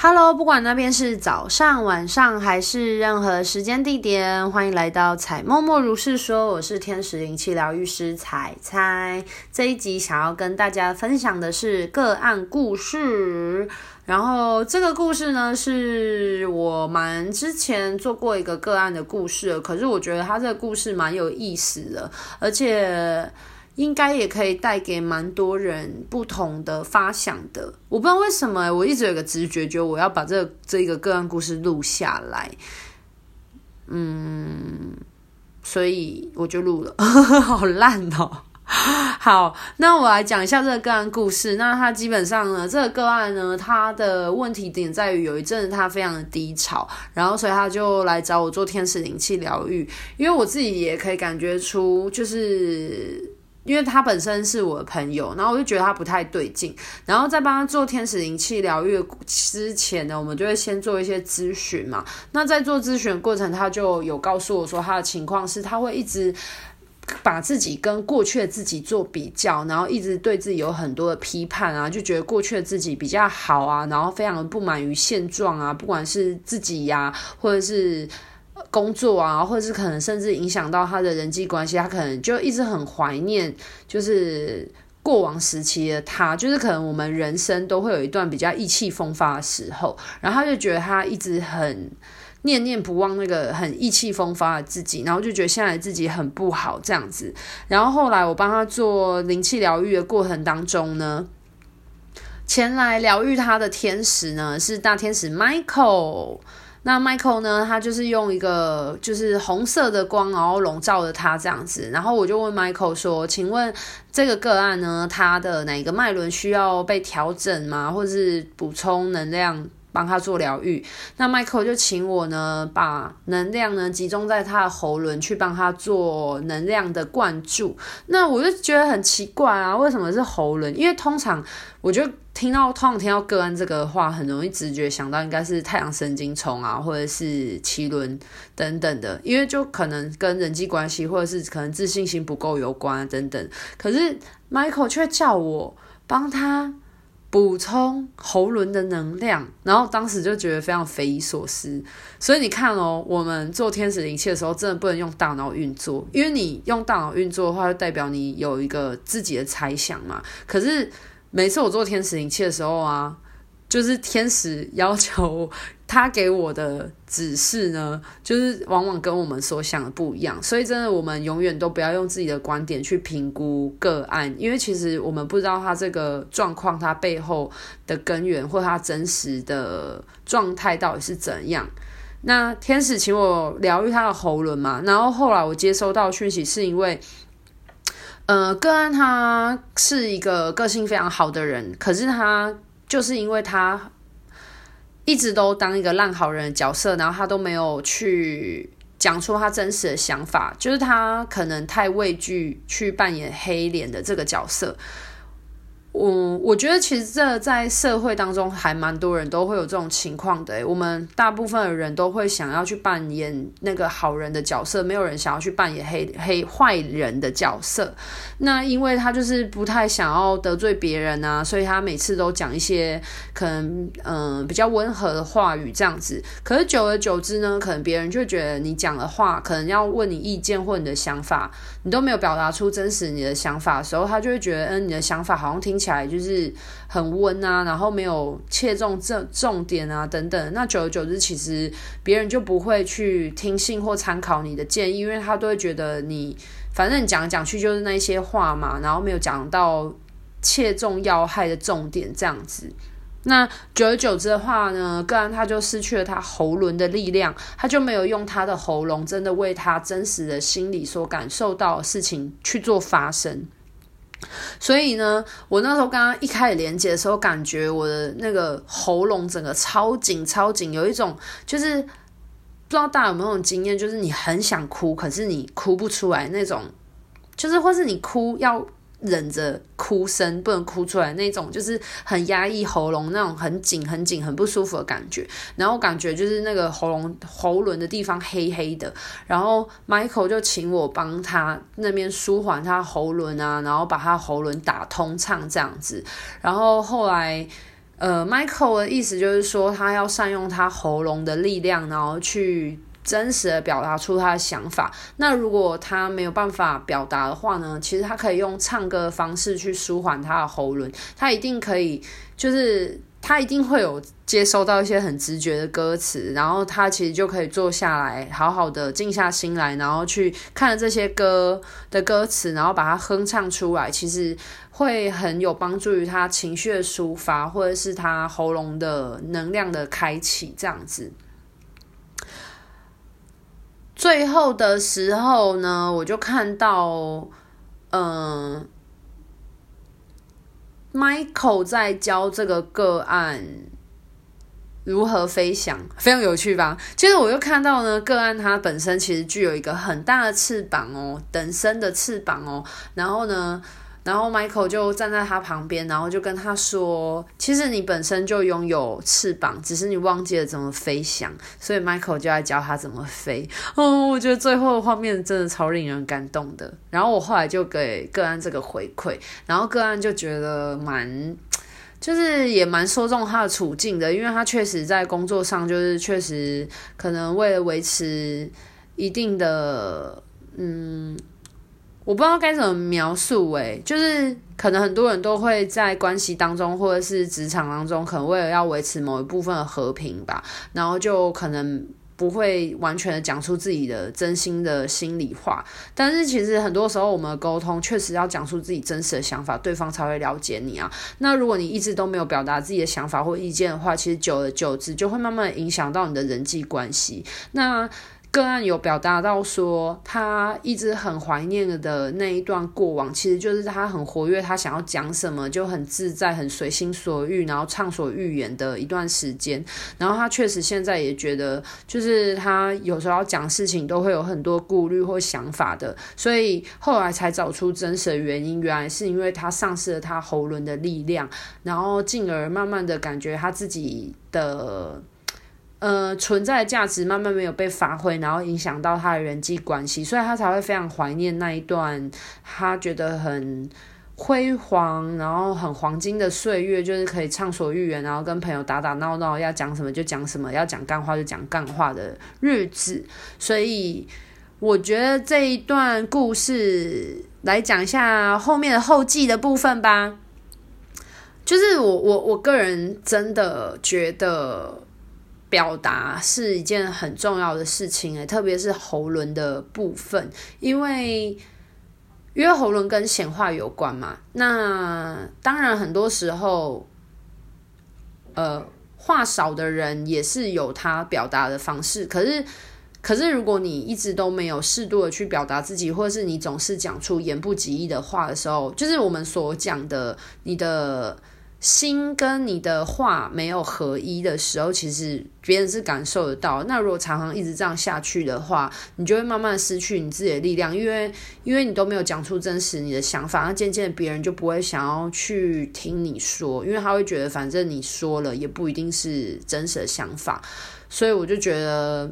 Hello，不管那边是早上、晚上还是任何时间地点，欢迎来到彩默默如是说。我是天使灵气疗愈师彩彩。这一集想要跟大家分享的是个案故事。然后这个故事呢，是我蛮之前做过一个个案的故事，可是我觉得他这个故事蛮有意思的，而且。应该也可以带给蛮多人不同的发想的。我不知道为什么，我一直有个直觉，觉得我要把这、这个个案故事录下来。嗯，所以我就录了，好烂哦。好，那我来讲一下这个个案故事。那他基本上呢，这个个案呢，他的问题点在于有一阵子他非常的低潮，然后所以他就来找我做天使灵气疗愈。因为我自己也可以感觉出，就是。因为他本身是我的朋友，然后我就觉得他不太对劲，然后在帮他做天使灵气疗愈之前呢，我们就会先做一些咨询嘛。那在做咨询过程，他就有告诉我说，他的情况是他会一直把自己跟过去的自己做比较，然后一直对自己有很多的批判啊，就觉得过去的自己比较好啊，然后非常的不满于现状啊，不管是自己呀、或者是。工作啊，或者是可能甚至影响到他的人际关系，他可能就一直很怀念，就是过往时期的他，就是可能我们人生都会有一段比较意气风发的时候，然后他就觉得他一直很念念不忘那个很意气风发的自己，然后就觉得现在自己很不好这样子，然后后来我帮他做灵气疗愈的过程当中呢，前来疗愈他的天使呢是大天使 Michael。那 Michael 呢？他就是用一个就是红色的光，然后笼罩着他这样子。然后我就问 Michael 说：“请问这个个案呢，他的哪个脉轮需要被调整吗？或者是补充能量？”帮他做疗愈，那 Michael 就请我呢，把能量呢集中在他的喉轮，去帮他做能量的灌注。那我就觉得很奇怪啊，为什么是喉轮？因为通常我就听到通常听到个案这个话，很容易直觉想到应该是太阳神经丛啊，或者是脐轮等等的，因为就可能跟人际关系或者是可能自信心不够有关，等等。可是 Michael 却叫我帮他。补充喉轮的能量，然后当时就觉得非常匪夷所思。所以你看哦，我们做天使灵气的时候，真的不能用大脑运作，因为你用大脑运作的话，就代表你有一个自己的猜想嘛。可是每次我做天使灵气的时候啊，就是天使要求。他给我的指示呢，就是往往跟我们所想的不一样，所以真的，我们永远都不要用自己的观点去评估个案，因为其实我们不知道他这个状况，他背后的根源或他真实的状态到底是怎样。那天使请我疗愈他的喉咙嘛，然后后来我接收到讯息，是因为，呃，个案他是一个个性非常好的人，可是他就是因为他。一直都当一个烂好人的角色，然后他都没有去讲出他真实的想法，就是他可能太畏惧去扮演黑脸的这个角色。我我觉得其实这在社会当中还蛮多人都会有这种情况的。我们大部分的人都会想要去扮演那个好人的角色，没有人想要去扮演黑黑坏人的角色。那因为他就是不太想要得罪别人啊，所以他每次都讲一些可能嗯、比较温和的话语这样子。可是久而久之呢，可能别人就觉得你讲的话，可能要问你意见或你的想法，你都没有表达出真实你的想法的时候，他就会觉得嗯你的想法好像听起来。起来就是很温啊，然后没有切中这重点啊，等等。那久而久之，其实别人就不会去听信或参考你的建议，因为他都会觉得你反正讲讲去就是那些话嘛，然后没有讲到切中要害的重点这样子。那久而久之的话呢，个案他就失去了他喉轮的力量，他就没有用他的喉咙真的为他真实的心理所感受到的事情去做发声。所以呢，我那时候刚刚一开始连接的时候，感觉我的那个喉咙整个超紧超紧，有一种就是不知道大家有没有那种经验，就是你很想哭，可是你哭不出来那种，就是或是你哭要。忍着哭声不能哭出来，那种就是很压抑喉咙那种很紧很紧很不舒服的感觉，然后感觉就是那个喉咙喉轮的地方黑黑的，然后 Michael 就请我帮他那边舒缓他喉轮啊，然后把他喉轮打通畅这样子，然后后来呃，Michael 的意思就是说，他要善用他喉咙的力量，然后去真实的表达出他的想法。那如果他没有办法表达的话呢，其实他可以用唱歌的方式去舒缓他的喉咙，他一定可以，就是。他一定会有接收到一些很直觉的歌词，然后他其实就可以坐下来，好好的静下心来，然后去看这些歌的歌词，然后把它哼唱出来，其实会很有帮助于他情绪的抒发，或者是他喉咙的能量的开启，这样子。最后的时候呢，我就看到，嗯。Michael 在教这个个案如何飞翔，非常有趣吧？其实我又看到呢，个案它本身其实具有一个很大的翅膀哦，等身的翅膀哦，然后呢。然后 Michael 就站在他旁边，然后就跟他说：“其实你本身就拥有翅膀，只是你忘记了怎么飞翔。”所以 Michael 就在教他怎么飞。哦，我觉得最后的画面真的超令人感动的。然后我后来就给个案这个回馈，然后个案就觉得蛮，就是也蛮说中他的处境的，因为他确实在工作上就是确实可能为了维持一定的嗯。我不知道该怎么描述，诶，就是可能很多人都会在关系当中，或者是职场当中，可能为了要维持某一部分的和平吧，然后就可能不会完全的讲出自己的真心的心里话。但是其实很多时候，我们的沟通确实要讲出自己真实的想法，对方才会了解你啊。那如果你一直都没有表达自己的想法或意见的话，其实久而久之就会慢慢影响到你的人际关系。那个案有表达到说，他一直很怀念的那一段过往，其实就是他很活跃，他想要讲什么就很自在、很随心所欲，然后畅所欲言的一段时间。然后他确实现在也觉得，就是他有时候要讲事情都会有很多顾虑或想法的，所以后来才找出真实的原因，原来是因为他丧失了他喉咙的力量，然后进而慢慢的感觉他自己的。呃，存在的价值慢慢没有被发挥，然后影响到他的人际关系，所以他才会非常怀念那一段他觉得很辉煌，然后很黄金的岁月，就是可以畅所欲言，然后跟朋友打打闹闹，要讲什么就讲什么，要讲干话就讲干话的日子。所以我觉得这一段故事来讲一下后面的后记的部分吧，就是我我我个人真的觉得。表达是一件很重要的事情诶，特别是喉轮的部分，因为因为喉轮跟显化有关嘛。那当然，很多时候，呃，话少的人也是有他表达的方式。可是，可是如果你一直都没有适度的去表达自己，或是你总是讲出言不及义的话的时候，就是我们所讲的你的。心跟你的话没有合一的时候，其实别人是感受得到。那如果常常一直这样下去的话，你就会慢慢失去你自己的力量，因为因为你都没有讲出真实你的想法，那渐渐别人就不会想要去听你说，因为他会觉得反正你说了也不一定是真实的想法。所以我就觉得，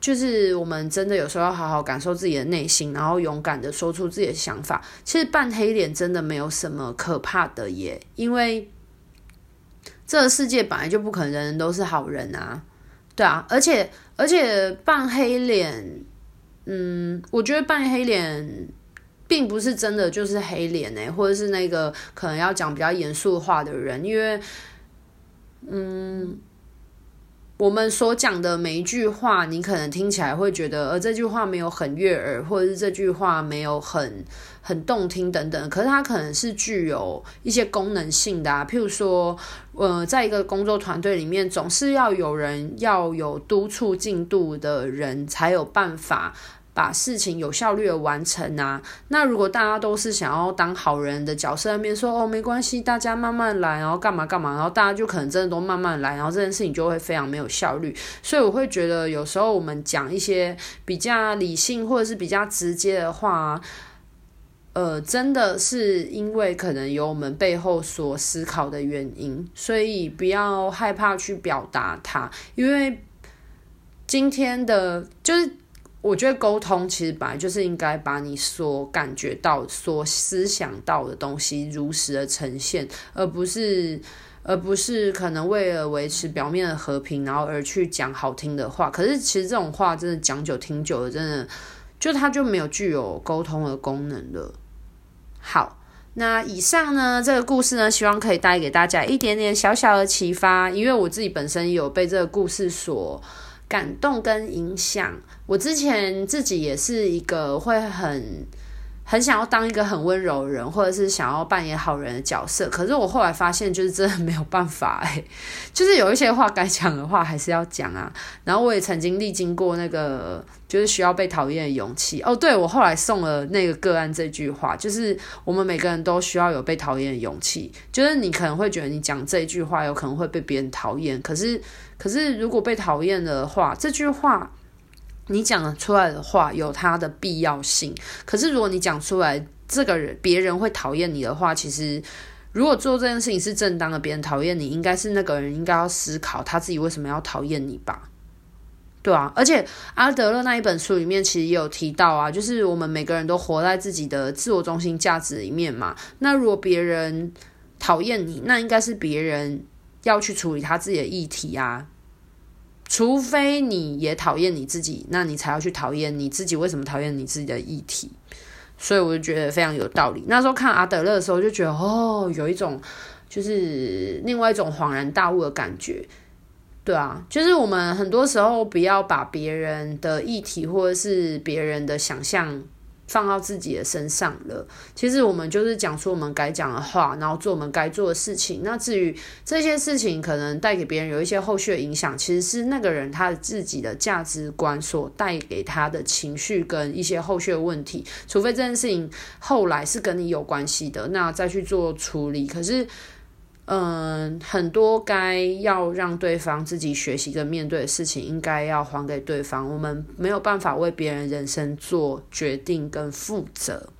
就是我们真的有时候要好好感受自己的内心，然后勇敢的说出自己的想法。其实扮黑脸真的没有什么可怕的耶，因为。这个世界本来就不可能人人都是好人啊，对啊，而且而且扮黑脸，嗯，我觉得扮黑脸并不是真的就是黑脸欸，或者是那个可能要讲比较严肃话的人，因为，嗯。我们所讲的每一句话，你可能听起来会觉得，呃，这句话没有很悦耳，或者是这句话没有很很动听等等。可是它可能是具有一些功能性的啊，譬如说，呃，在一个工作团队里面，总是要有人要有督促进度的人，才有办法。把事情有效率的完成啊！那如果大家都是想要当好人的角色，那边说哦，没关系，大家慢慢来，然后干嘛干嘛，然后大家就可能真的都慢慢来，然后这件事情就会非常没有效率。所以我会觉得有时候我们讲一些比较理性或者是比较直接的话，呃，真的是因为可能有我们背后所思考的原因，所以不要害怕去表达它，因为今天的就是。我觉得沟通其实本来就是应该把你所感觉到、所思想到的东西如实的呈现，而不是而不是可能为了维持表面的和平，然后而去讲好听的话。可是其实这种话真的讲久听久了，真的就它就没有具有沟通的功能了。好，那以上呢，这个故事呢，希望可以带给大家一点点小小的启发，因为我自己本身有被这个故事所感动跟影响。我之前自己也是一个会很。很想要当一个很温柔的人，或者是想要扮演好人的角色，可是我后来发现，就是真的没有办法哎，就是有一些话该讲的话还是要讲啊。然后我也曾经历经过那个，就是需要被讨厌的勇气。哦，对，我后来送了那个个案这句话，就是我们每个人都需要有被讨厌的勇气。就是你可能会觉得你讲这句话有可能会被别人讨厌，可是，可是如果被讨厌的话，这句话。你讲出来的话有它的必要性，可是如果你讲出来，这个人别人会讨厌你的话，其实如果做这件事情是正当的，别人讨厌你，应该是那个人应该要思考他自己为什么要讨厌你吧？对啊，而且阿德勒那一本书里面其实也有提到啊，就是我们每个人都活在自己的自我中心价值里面嘛。那如果别人讨厌你，那应该是别人要去处理他自己的议题啊。除非你也讨厌你自己，那你才要去讨厌你自己。为什么讨厌你自己的议题？所以我就觉得非常有道理。那时候看阿德勒的时候，就觉得哦，有一种就是另外一种恍然大悟的感觉。对啊，就是我们很多时候不要把别人的议题或者是别人的想象。放到自己的身上了。其实我们就是讲出我们该讲的话，然后做我们该做的事情。那至于这些事情可能带给别人有一些后续的影响，其实是那个人他自己的价值观所带给他的情绪跟一些后续的问题。除非这件事情后来是跟你有关系的，那再去做处理。可是。嗯，很多该要让对方自己学习跟面对的事情，应该要还给对方。我们没有办法为别人人生做决定跟负责。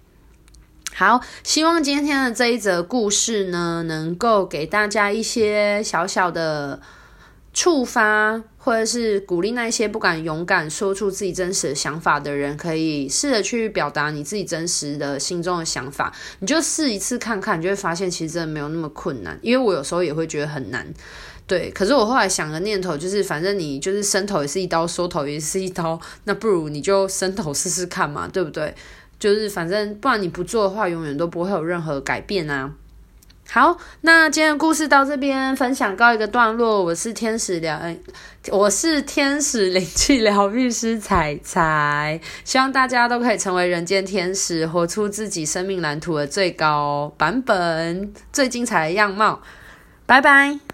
好，希望今天的这一则故事呢，能够给大家一些小小的。触发或者是鼓励那些不敢勇敢说出自己真实的想法的人，可以试着去表达你自己真实的心中的想法。你就试一次看看，你就会发现其实真的没有那么困难。因为我有时候也会觉得很难，对。可是我后来想个念头，就是反正你就是伸头也是一刀，缩头也是一刀，那不如你就伸头试试看嘛，对不对？就是反正不然你不做的话，永远都不会有任何改变啊。好，那今天的故事到这边分享告一个段落。我是天使疗，我是天使灵气疗愈师彩彩，希望大家都可以成为人间天使，活出自己生命蓝图的最高版本、最精彩的样貌。拜拜。